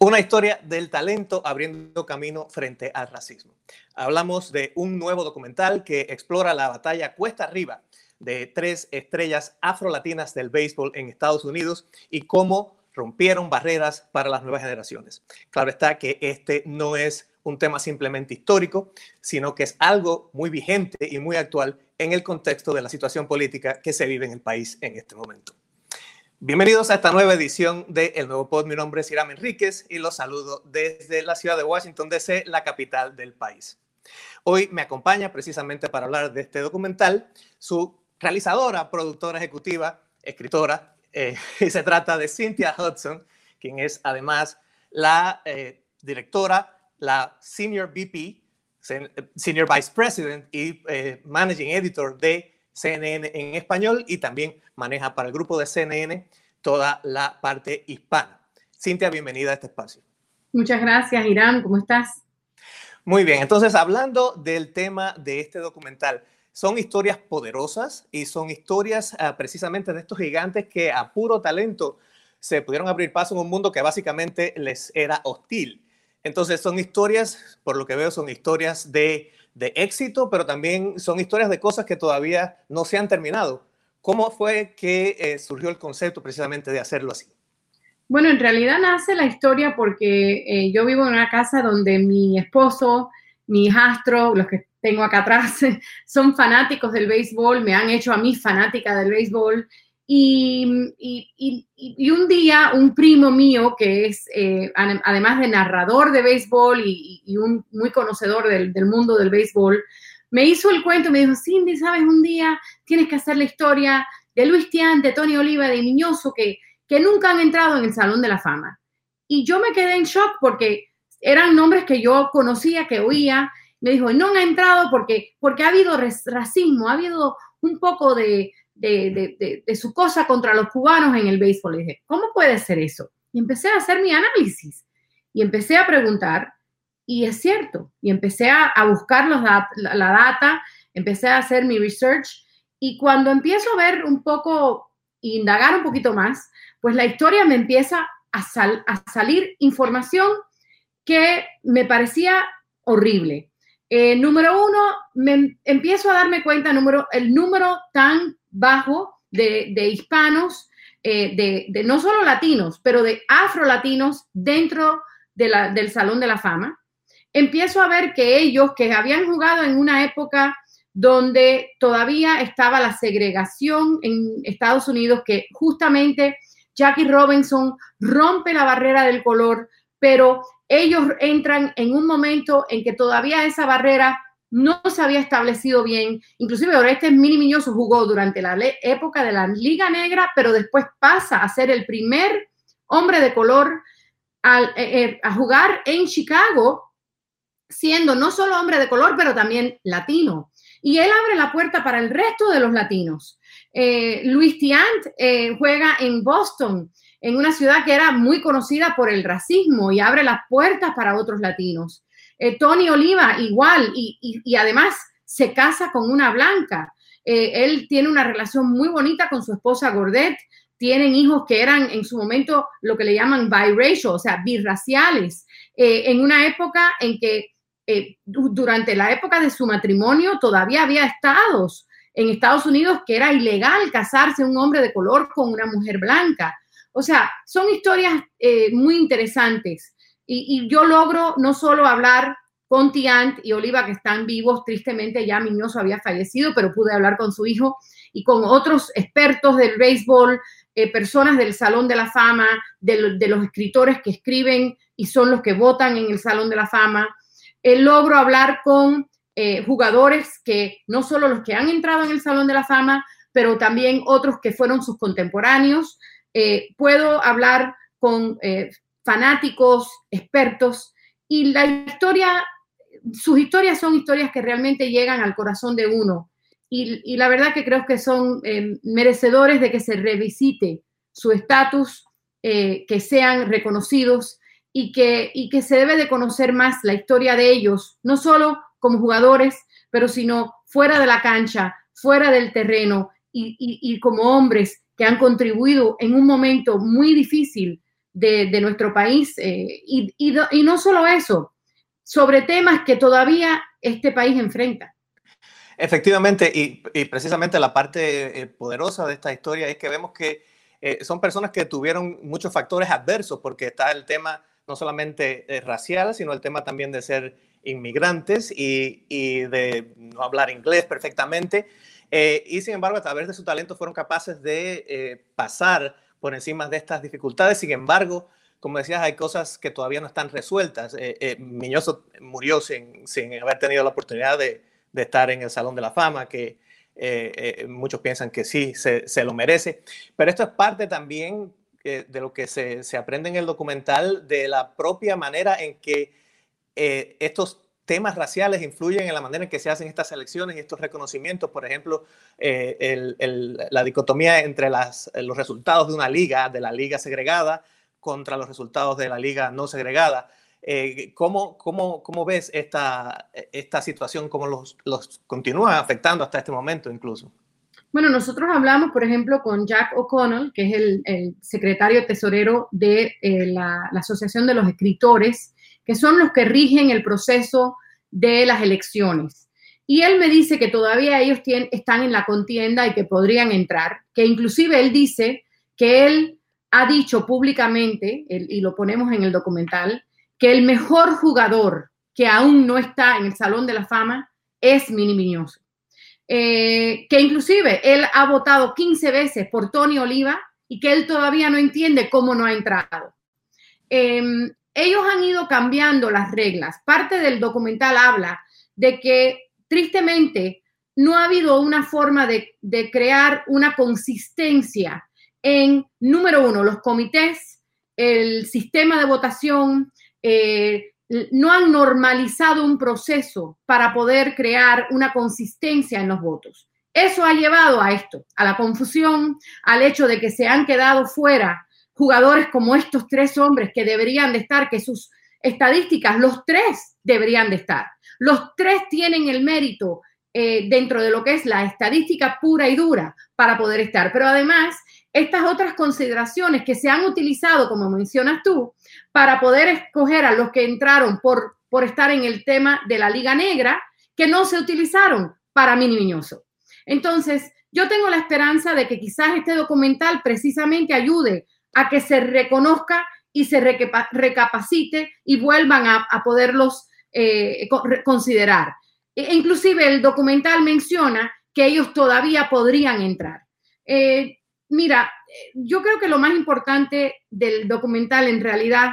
Una historia del talento abriendo camino frente al racismo. Hablamos de un nuevo documental que explora la batalla cuesta arriba de tres estrellas afrolatinas del béisbol en Estados Unidos y cómo rompieron barreras para las nuevas generaciones. Claro está que este no es un tema simplemente histórico, sino que es algo muy vigente y muy actual en el contexto de la situación política que se vive en el país en este momento. Bienvenidos a esta nueva edición de El Nuevo Pod. Mi nombre es Iram Enríquez y los saludo desde la ciudad de Washington, D.C., la capital del país. Hoy me acompaña precisamente para hablar de este documental su realizadora, productora ejecutiva, escritora, eh, y se trata de Cynthia Hudson, quien es además la eh, directora, la Senior VP, Senior Vice President y eh, Managing Editor de CNN en español y también maneja para el grupo de CNN toda la parte hispana. Cintia, bienvenida a este espacio. Muchas gracias, Irán. ¿Cómo estás? Muy bien, entonces hablando del tema de este documental, son historias poderosas y son historias uh, precisamente de estos gigantes que a puro talento se pudieron abrir paso en un mundo que básicamente les era hostil. Entonces son historias, por lo que veo, son historias de de éxito, pero también son historias de cosas que todavía no se han terminado. ¿Cómo fue que eh, surgió el concepto precisamente de hacerlo así? Bueno, en realidad nace la historia porque eh, yo vivo en una casa donde mi esposo, mi hijastro, los que tengo acá atrás, son fanáticos del béisbol, me han hecho a mí fanática del béisbol y, un día un primo mío, que es eh, además de narrador de béisbol y, un muy conocedor del, mundo del béisbol, me hizo el cuento, me dijo, Cindy, ¿sabes? Un día tienes que hacer la historia de Luis Tian, de Tony Oliva, de Miñoso, que, que nunca han entrado en el Salón de la Fama. Y yo me quedé en shock porque eran nombres que yo conocía, que oía. Me dijo, no han entrado porque, porque ha habido racismo, ha habido un poco de, de, su cosa contra los cubanos en el béisbol. Y dije, ¿cómo puede ser eso? Y empecé a hacer mi análisis y empecé a preguntar y es cierto. Y empecé a, buscar los la, data, empecé a hacer mi research y cuando empiezo a ver un poco, indagar un poquito más, pues la historia me empieza a, a salir información que me parecía horrible. Eh, número uno, me empiezo a darme cuenta número, el número tan bajo de, hispanos, eh, de, no solo latinos, pero de afrolatinos dentro del Salón de la Fama. Empiezo a ver que ellos que habían jugado en una época donde todavía estaba la segregación en Estados Unidos, que justamente Jackie Robinson rompe la barrera del color, pero ellos entran en un momento en que todavía esa barrera no se había establecido bien. Inclusive Orestes Mini Miñoso jugó durante la época de la Liga Negra, pero después pasa a ser el primer hombre de color eh, eh, a jugar en Chicago, siendo no solo hombre de color, pero también latino. Y él abre la puerta para el resto de los latinos. Eh, Luis Tiant juega en Boston, en una ciudad que era muy conocida por el racismo y abre las puertas para otros latinos. Eh, Tony Oliva igual y, además se casa con una blanca. Eh, él tiene una relación muy bonita con su esposa Gordet. Tienen hijos que eran en su momento lo que le llaman biracial, o sea, birraciales, eh, en una época en que durante la época de su matrimonio todavía había estados en Estados Unidos que era ilegal casarse un hombre de color con una mujer blanca. O sea, son historias muy interesantes. Y, yo logro no solo hablar con Tiant y Oliva, que están vivos, tristemente ya Miñoso había fallecido, pero pude hablar con su hijo y con otros expertos del béisbol, eh, personas del Salón de la Fama, de, los escritores que escriben y son los que votan en el Salón de la Fama. Eh, logro hablar con eh, jugadores que no solo los que han entrado en el Salón de la Fama, pero también otros que fueron sus contemporáneos. puedo hablar con fanáticos, expertos, y la historia, sus historias son historias que realmente llegan al corazón de uno. Y, la verdad que creo que son eh, merecedores de que se revisite su estatus, eh, que sean reconocidos y que, y que se debe de conocer más la historia de ellos, no solo como jugadores, pero sino fuera de la cancha, fuera del terreno y, y como hombres que han contribuido en un momento muy difícil de, nuestro país. Eh, y, y no solo eso, sobre temas que todavía este país enfrenta. Efectivamente, y, precisamente la parte eh, poderosa de esta historia es que vemos que eh, son personas que tuvieron muchos factores adversos, porque está el tema no solamente racial, sino el tema también de ser inmigrantes y, de no hablar inglés perfectamente. y sin embargo, a través de su talento fueron capaces de pasar por encima de estas dificultades. Sin embargo, como decías, hay cosas que todavía no están resueltas. Miñoso murió sin, sin haber tenido la oportunidad de, de estar en el Salón de la Fama, que eh, eh, muchos piensan que sí, se, lo merece. Pero esto es parte también eh, de lo que se, aprende en el documental, de la propia manera en que estos temas raciales influyen en la manera en que se hacen estas elecciones y estos reconocimientos. Por ejemplo, la dicotomía entre las, los resultados de una liga, de la liga segregada, contra los resultados de la liga no segregada. Eh, ¿cómo, cómo, cómo, ves esta, esta situación, cómo los, los continúa afectando hasta este momento incluso? Bueno, nosotros hablamos, por ejemplo, con Jack O'Connell, que es el, el secretario tesorero de eh, la, la, Asociación de los Escritores, que son los que rigen el proceso de las elecciones. Y él me dice que todavía ellos tienen, están en la contienda y que podrían entrar, que inclusive él dice que él ha dicho públicamente, y lo ponemos en el documental, que el mejor jugador que aún no está en el Salón de la Fama es Mini Miñoso. Eh, que inclusive él ha votado 15 veces por Tony Oliva y que él todavía no entiende cómo no ha entrado. Em, ellos han ido cambiando las reglas. Parte del documental habla de que tristemente no ha habido una forma de, crear una consistencia en, número uno, los comités, el sistema de votación, eh, no han normalizado un proceso para poder crear una consistencia en los votos. Eso ha llevado a esto, a la confusión, al hecho de que se han quedado fuera jugadores como estos tres hombres que deberían de estar, que sus estadísticas, los tres deberían de estar. Los tres tienen el mérito eh, dentro de lo que es la estadística pura y dura para poder estar. Pero además, estas otras consideraciones que se han utilizado, como mencionas tú, para poder escoger a los que entraron por, por estar en el tema de la Liga Negra, que no se utilizaron para Mini Miñoso. Entonces, yo tengo la esperanza de que quizás este documental precisamente ayude a que se reconozca y se recapacite y vuelvan a, poderlos eh, considerar. E inclusive el documental menciona que ellos todavía podrían entrar. Eh, mira, yo creo que lo más importante del documental en realidad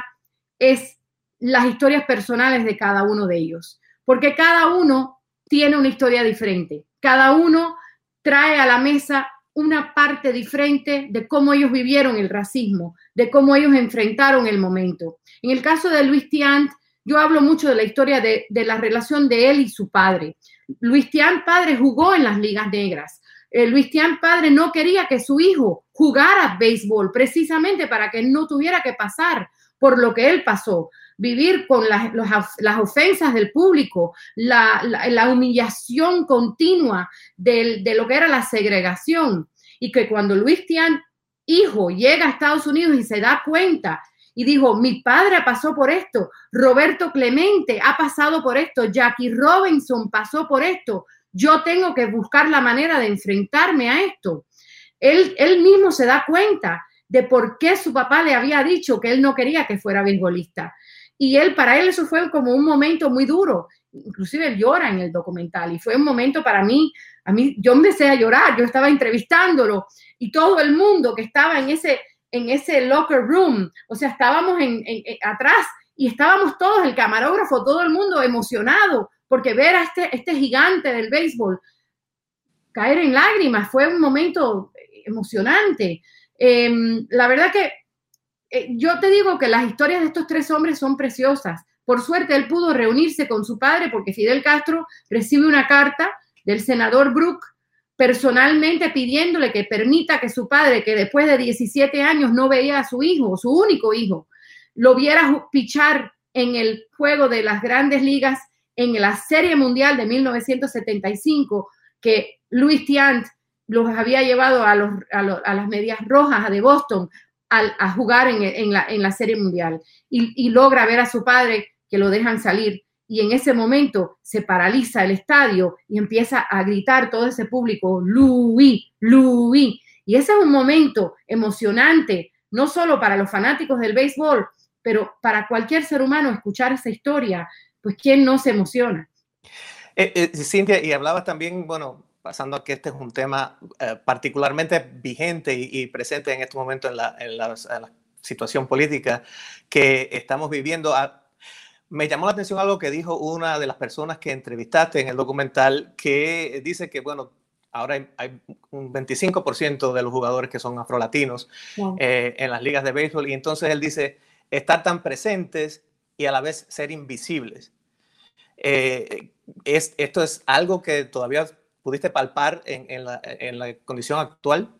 es las historias personales de cada uno de ellos, porque cada uno tiene una historia diferente, cada uno trae a la mesa una parte diferente de cómo ellos vivieron el racismo, de cómo ellos enfrentaron el momento. En el caso de Luis Tiant, yo hablo mucho de la historia de, la relación de él y su padre. Luis Tiant, padre, jugó en las ligas negras. Eh, Luis Tian padre no quería que su hijo jugara béisbol precisamente para que no tuviera que pasar por lo que él pasó, vivir con las, las ofensas del público, la, la, humillación continua de lo que era la segregación. Y que cuando Luis Tian, hijo, llega a Estados Unidos y se da cuenta y dijo, mi padre pasó por esto, Roberto Clemente ha pasado por esto, Jackie Robinson pasó por esto, yo tengo que buscar la manera de enfrentarme a esto. Él, él mismo se da cuenta de por qué su papá le había dicho que él no quería que fuera beisbolista. Y él, para él eso fue como un momento muy duro. Inclusive él llora en el documental y fue un momento para mí, a mí, yo empecé a llorar, yo estaba entrevistándolo y todo el mundo que estaba en ese, en ese locker room, o sea, estábamos en, atrás y estábamos todos, el camarógrafo, todo el mundo emocionado porque ver a este, este gigante del béisbol caer en lágrimas fue un momento emocionante. Em, la verdad que eh, yo te digo que las historias de estos tres hombres son preciosas. Por suerte, él pudo reunirse con su padre porque Fidel Castro recibe una carta del senador Brook personalmente pidiéndole que permita que su padre, que después de 17 años no veía a su hijo, su único hijo, lo viera pichar en el juego de las grandes ligas en la Serie Mundial de 1975 que Luis Tiant los había llevado a, a, las medias rojas de Boston a jugar en, la, Serie Mundial y, logra ver a su padre que lo dejan salir y en ese momento se paraliza el estadio y empieza a gritar todo ese público, Louis, Louis. Y ese es un momento emocionante, no solo para los fanáticos del béisbol, pero para cualquier ser humano escuchar esa historia, pues ¿quién no se emociona? Eh, eh, Cintia, y hablabas también, bueno, pasando a que este es un tema eh, particularmente vigente y, presente en este momento en la, situación política que estamos viviendo. Ah, me llamó la atención algo que dijo una de las personas que entrevistaste en el documental, que dice que, bueno, ahora hay, un 25% de los jugadores que son afrolatinos en las ligas de béisbol, y entonces él dice, estar tan presentes y a la vez ser invisibles. Eh, es, ¿Esto es algo que todavía pudiste palpar en, la, condición actual?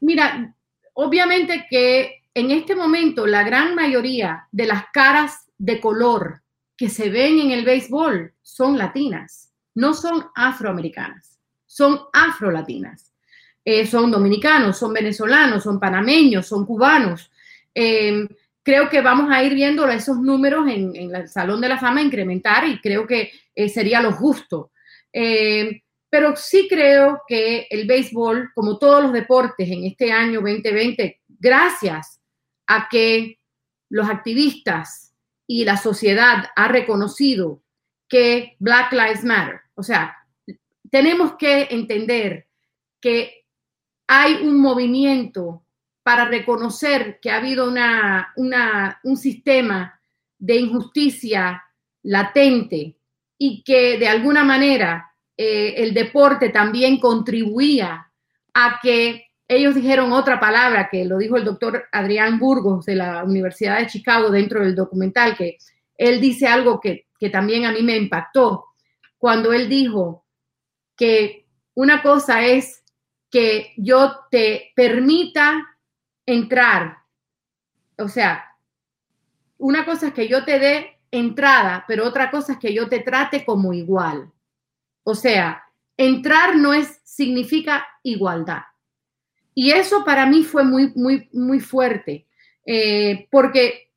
Mira, obviamente que en este momento la gran mayoría de las caras de color que se ven en el béisbol son latinas, no son afroamericanas, son afrolatinas. Eh, son dominicanos, son venezolanos, son panameños, son cubanos. Eh, creo que vamos a ir viendo esos números en, el Salón de la Fama incrementar y creo que eh, sería lo justo. Eh, pero sí creo que el béisbol, como todos los deportes en este año 2020, gracias a que los activistas y la sociedad ha reconocido que Black Lives Matter, o sea, tenemos que entender que hay un movimiento para reconocer que ha habido una, un sistema de injusticia latente y que de alguna manera eh, el deporte también contribuía a que ellos dijeron otra palabra que lo dijo el doctor Adrián Burgos de la Universidad de Chicago dentro del documental, que él dice algo que, que también a mí me impactó, cuando él dijo que una cosa es que yo te permita entrar. O sea, una cosa es que yo te dé entrada, pero otra cosa es que yo te trate como igual. O sea, entrar no es significa igualdad. Y eso para mí fue muy, muy, muy fuerte, eh, porque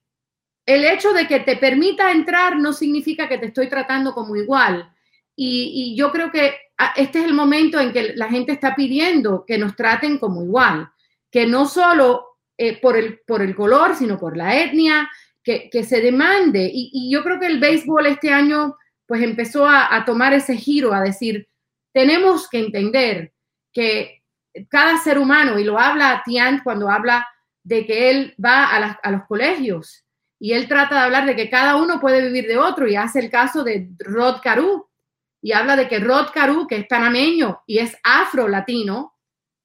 el hecho de que te permita entrar no significa que te estoy tratando como igual. Y, y yo creo que ah, este es el momento en que la gente está pidiendo que nos traten como igual que no solo eh, por, el, por el color, sino por la etnia, que, se demande. Y, yo creo que el béisbol este año pues empezó a, tomar ese giro, a decir, tenemos que entender que cada ser humano, y lo habla Tian cuando habla de que él va a, a, los colegios y él trata de hablar de que cada uno puede vivir de otro y hace el caso de Rod Caru y habla de que Rod Caru, que es panameño y es afro-latino,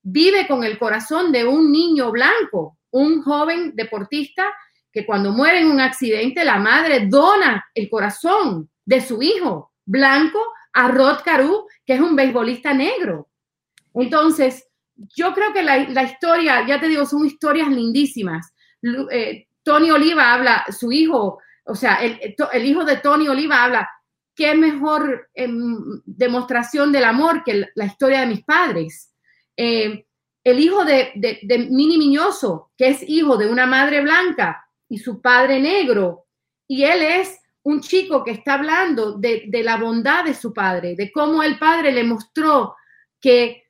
vive con el corazón de un niño blanco, un joven deportista que cuando muere en un accidente, la madre dona el corazón de su hijo blanco a Rod Caru, que es un beisbolista negro. Entonces, yo creo que la, historia, ya te digo, son historias lindísimas. Eh, Tony Oliva habla, su hijo, o sea, el, hijo de Tony Oliva habla, qué mejor em, demostración del amor que la historia de mis padres. Eh, el hijo de, Mini Miñoso, que es hijo de una madre blanca y su padre negro, y él es un chico que está hablando de, la bondad de su padre, de cómo el padre le mostró que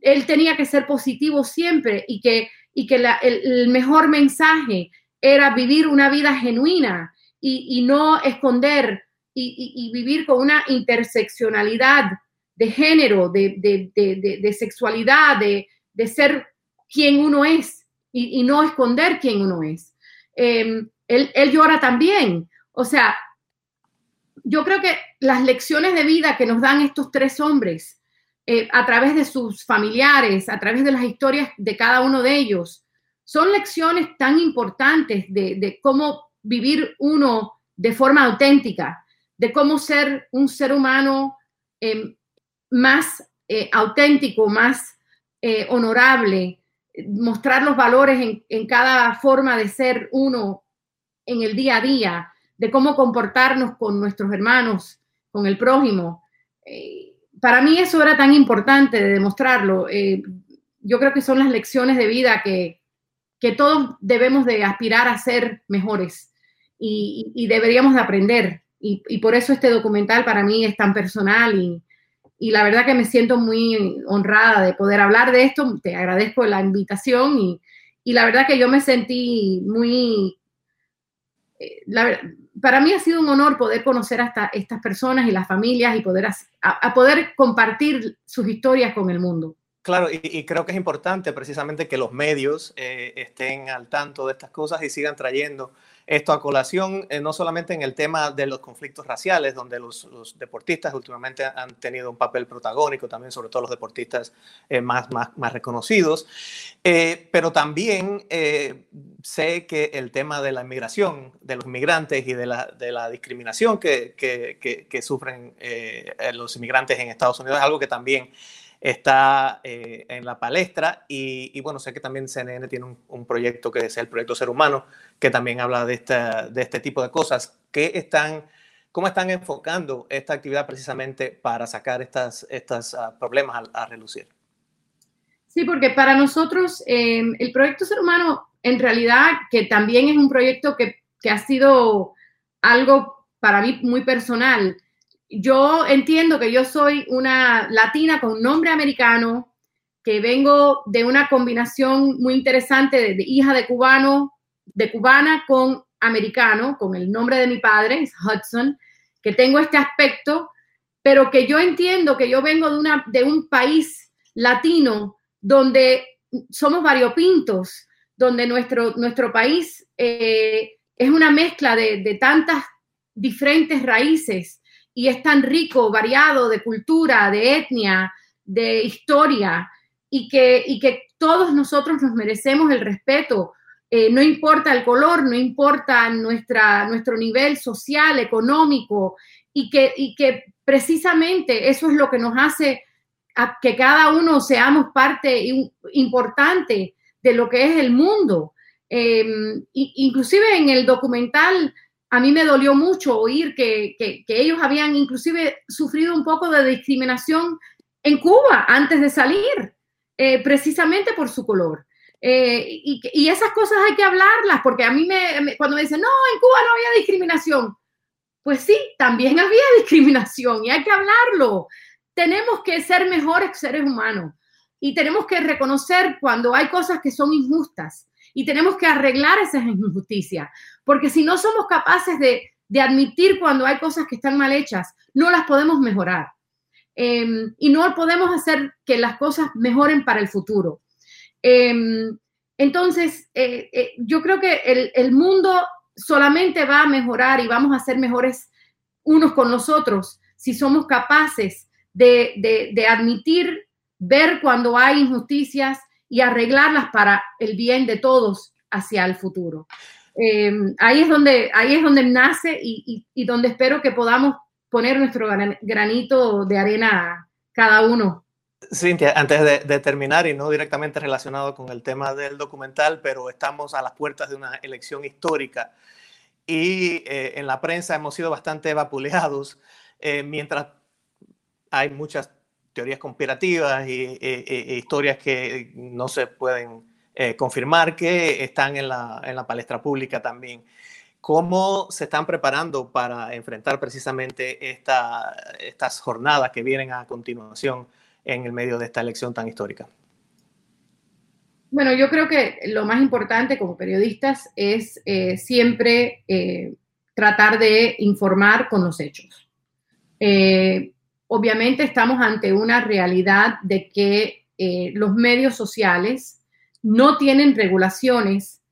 él tenía que ser positivo siempre y que, y que el, mejor mensaje era vivir una vida genuina y, no esconder y, vivir con una interseccionalidad de género, de, sexualidad, de, ser quien uno es y, no esconder quién uno es. Em, él, llora también. O sea, yo creo que las lecciones de vida que nos dan estos tres hombres eh, a través de sus familiares, a través de las historias de cada uno de ellos, son lecciones tan importantes de cómo vivir uno de forma auténtica, de cómo ser un ser humano em, más eh, auténtico, más eh, honorable, mostrar los valores en, cada forma de ser uno en el día a día, de cómo comportarnos con nuestros hermanos, con el prójimo. Eh, para mí eso era tan importante de demostrarlo. yo creo que son las lecciones de vida que, que todos debemos de aspirar a ser mejores y, deberíamos de aprender. Y, por eso este documental para mí es tan personal y, la verdad que me siento muy honrada de poder hablar de esto. Te agradezco la invitación y, la verdad que yo me sentí muy... Eh, para mí ha sido un honor poder conocer a estas personas y las familias y poder a poder compartir sus historias con el mundo. Claro, y, creo que es importante precisamente que los medios eh, estén al tanto de estas cosas y sigan trayendo esto a colación, eh, no solamente en el tema de los conflictos raciales, donde los, deportistas últimamente han tenido un papel protagónico, también sobre todo los deportistas eh, más, más, más, reconocidos, pero también sé que el tema de la inmigración, de los inmigrantes y de la, de la discriminación que, que, que sufren los inmigrantes en Estados Unidos es algo que también está eh, en la palestra y, bueno, sé que también CNN tiene un, proyecto que es el proyecto Ser Humano, que también habla de, de este tipo de cosas. que están, ¿Cómo están enfocando esta actividad precisamente para sacar estos estas, ah, problemas a, relucir? Sí, porque para nosotros em, el proyecto Ser Humano, en realidad, que también es un proyecto que, que ha sido algo para mí muy personal, yo entiendo que yo soy una latina con nombre americano, que vengo de una combinación muy interesante de, hija de cubano, de cubana con americano, con el nombre de mi padre, Hudson, que tengo este aspecto, pero que yo entiendo que yo vengo de, una, de un país latino donde somos variopintos, donde nuestro, nuestro país eh, es una mezcla de, de tantas diferentes raíces y es tan rico, variado de cultura, de etnia, de historia, y que, y que todos nosotros nos merecemos el respeto. Eh, no importa el color, no importa nuestra, nuestro nivel social, económico, y que, y que precisamente eso es lo que nos hace que cada uno seamos parte importante de lo que es el mundo. Em, inclusive en el documental a mí me dolió mucho oír que, ellos habían inclusive sufrido un poco de discriminación en Cuba antes de salir, eh, precisamente por su color. Eh, y, esas cosas hay que hablarlas, porque a mí me, cuando me dicen, no, en Cuba no había discriminación, pues sí, también había discriminación y hay que hablarlo. Tenemos que ser mejores seres humanos y tenemos que reconocer cuando hay cosas que son injustas y tenemos que arreglar esas injusticias, porque si no somos capaces de, admitir cuando hay cosas que están mal hechas, no las podemos mejorar. Em, y no podemos hacer que las cosas mejoren para el futuro. Em, entonces, eh, eh, yo creo que el, mundo solamente va a mejorar y vamos a ser mejores unos con los otros si somos capaces de, de admitir, ver cuando hay injusticias y arreglarlas para el bien de todos hacia el futuro. Eh, ahí, es donde, ahí es donde nace y, y, donde espero que podamos poner nuestro granito de arena cada uno. Cintia, antes de, terminar y no directamente relacionado con el tema del documental, pero estamos a las puertas de una elección histórica y eh, en la prensa hemos sido bastante vapuleados eh, mientras hay muchas teorías conspirativas y, historias que no se pueden eh, confirmar que están en la, en la, palestra pública también. ¿Cómo se están preparando para enfrentar precisamente esta, estas jornadas que vienen a continuación en el medio de esta elección tan histórica? Bueno, yo creo que lo más importante como periodistas es eh, siempre eh, tratar de informar con los hechos obviamente estamos ante una realidad de que eh, los medios sociales no tienen regulaciones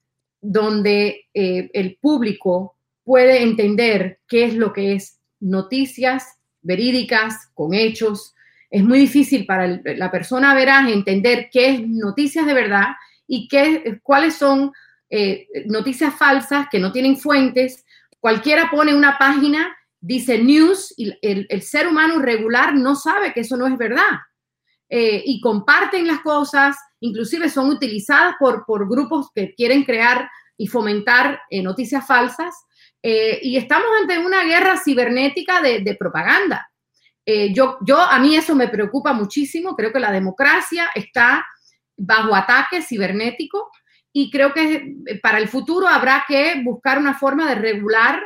donde eh, el público puede entender qué es lo que es noticias verídicas, con hechos. Es muy difícil para la persona veraz entender qué es noticias de verdad y qué, cuáles son eh, noticias falsas que no tienen fuentes. Cualquiera pone una página dice news y el, ser humano regular no sabe que eso no es verdad. Eh, y comparten las cosas, inclusive son utilizadas por, por grupos que quieren crear y fomentar eh, noticias falsas. Eh, y estamos ante una guerra cibernética de, propaganda. yo, yo, a mí eso me preocupa muchísimo. Creo que la democracia está bajo ataque cibernético y creo que para el futuro habrá que buscar una forma de regular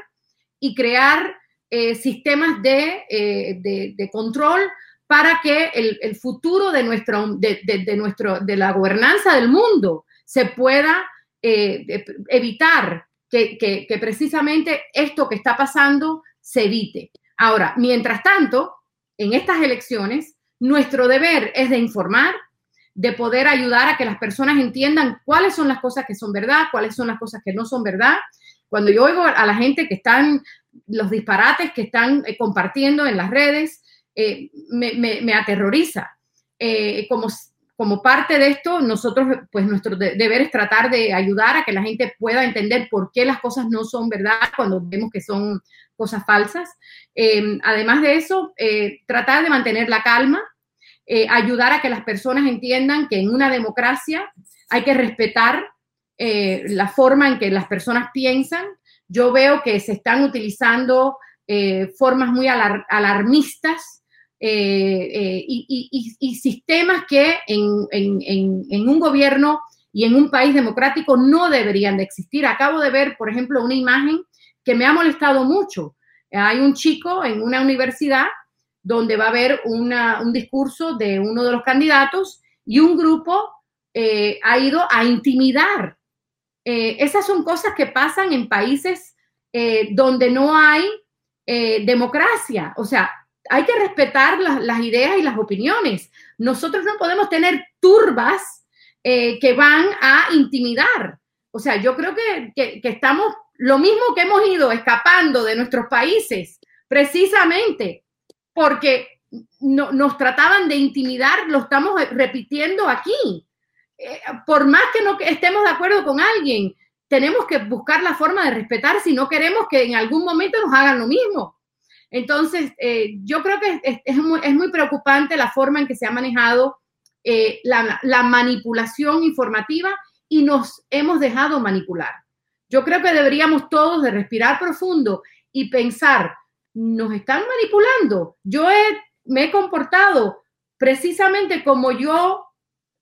y crear sistemas de, de, control para que el, futuro de, nuestro, de, nuestro, de la gobernanza del mundo se pueda evitar que, que, que precisamente esto que está pasando se evite. Ahora, mientras tanto, en estas elecciones, nuestro deber es de informar, de poder ayudar a que las personas entiendan cuáles son las cosas que son verdad, cuáles son las cosas que no son verdad. Cuando yo oigo a la gente que están, los disparates que están eh, compartiendo en las redes, eh, me, aterroriza. Eh, como como parte de esto, nosotros, pues nuestro deber es tratar de ayudar a que la gente pueda entender por qué las cosas no son verdad cuando vemos que son cosas falsas. Eh, además de eso, tratar de mantener la calma, ayudar a que las personas entiendan que en una democracia hay que respetar la forma en que las personas piensan. Yo veo que se están utilizando formas muy alarmistas eh, eh, y, sistemas que en, un gobierno y en un país democrático no deberían de existir. Acabo de ver, por ejemplo, una imagen que me ha molestado mucho. Hay un chico en una universidad donde va a haber un discurso de uno de los candidatos y un grupo eh, ha ido a intimidar. Esas son cosas que pasan en países donde no hay democracia. O sea, hay que respetar las, ideas y las opiniones. Nosotros no podemos tener turbas eh, que van a intimidar. O sea, yo creo que, estamos lo mismo que hemos ido escapando de nuestros países, precisamente porque nos trataban de intimidar, lo estamos repitiendo aquí. Eh, por más que no estemos de acuerdo con alguien, tenemos que buscar la forma de respetar si no queremos que en algún momento nos hagan lo mismo. Entonces, eh, yo creo que es, muy, preocupante la forma en que se ha manejado eh, la, manipulación informativa y nos hemos dejado manipular. Yo creo que deberíamos todos de respirar profundo y pensar, nos están manipulando. Yo me he comportado precisamente como yo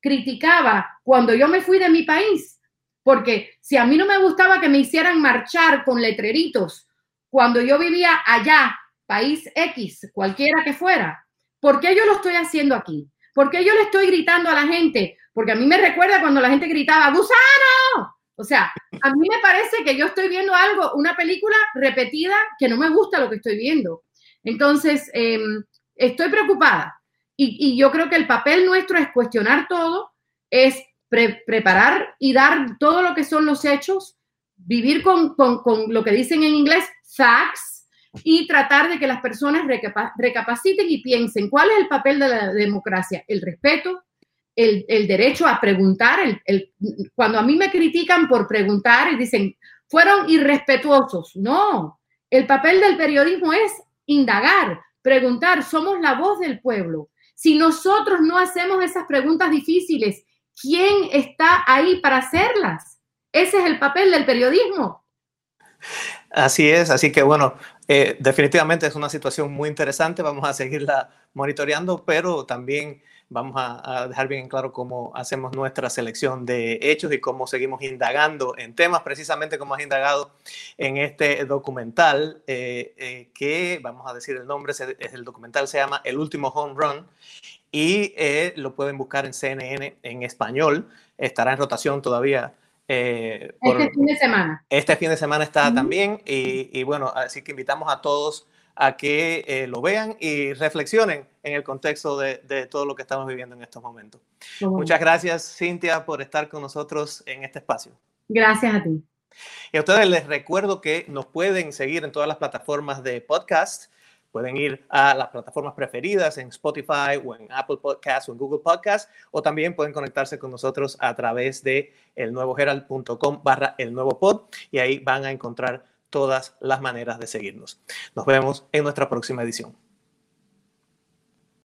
criticaba cuando yo me fui de mi país, porque si a mí no me gustaba que me hicieran marchar con letreritos cuando yo vivía allá país X, cualquiera que fuera, ¿por qué yo lo estoy haciendo aquí? ¿Por qué yo le estoy gritando a la gente? Porque a mí me recuerda cuando la gente gritaba, gusano. O sea, a mí me parece que yo estoy viendo algo, una película repetida que no me gusta lo que estoy viendo. Entonces, em, estoy preocupada. Y, yo creo que el papel nuestro es cuestionar todo, es preparar y dar todo lo que son los hechos, vivir con, con, con lo que dicen en inglés, facts, y tratar de que las personas recapaciten y piensen cuál es el papel de la democracia, el respeto, el, derecho a preguntar. El, cuando a mí me critican por preguntar y dicen, fueron irrespetuosos, no, el papel del periodismo es indagar, preguntar, somos la voz del pueblo. Si nosotros no hacemos esas preguntas difíciles, ¿quién está ahí para hacerlas? Ese es el papel del periodismo. Así es, así que bueno, eh, definitivamente es una situación muy interesante, vamos a seguirla monitoreando, pero también vamos a, dejar bien claro cómo hacemos nuestra selección de hechos y cómo seguimos indagando en temas, precisamente como has indagado en este documental, eh, eh, que vamos a decir el nombre, es el documental se llama El último home run y lo pueden buscar en CNN en español, estará en rotación todavía eh, este fin de semana. Este fin de semana está también y, bueno, así que invitamos a todos a que eh, lo vean y reflexionen en el contexto de, todo lo que estamos viviendo en estos momentos. Muchas gracias, Cintia, por estar con nosotros en este espacio. Gracias a ti. Y a ustedes les recuerdo que nos pueden seguir en todas las plataformas de podcast. Pueden ir a las plataformas preferidas en Spotify o en Apple Podcasts o en Google Podcasts o también pueden conectarse con nosotros a través de elnuevoherald.com barra el nuevo pod y ahí van a encontrar todas las maneras de seguirnos. Nos vemos en nuestra próxima edición.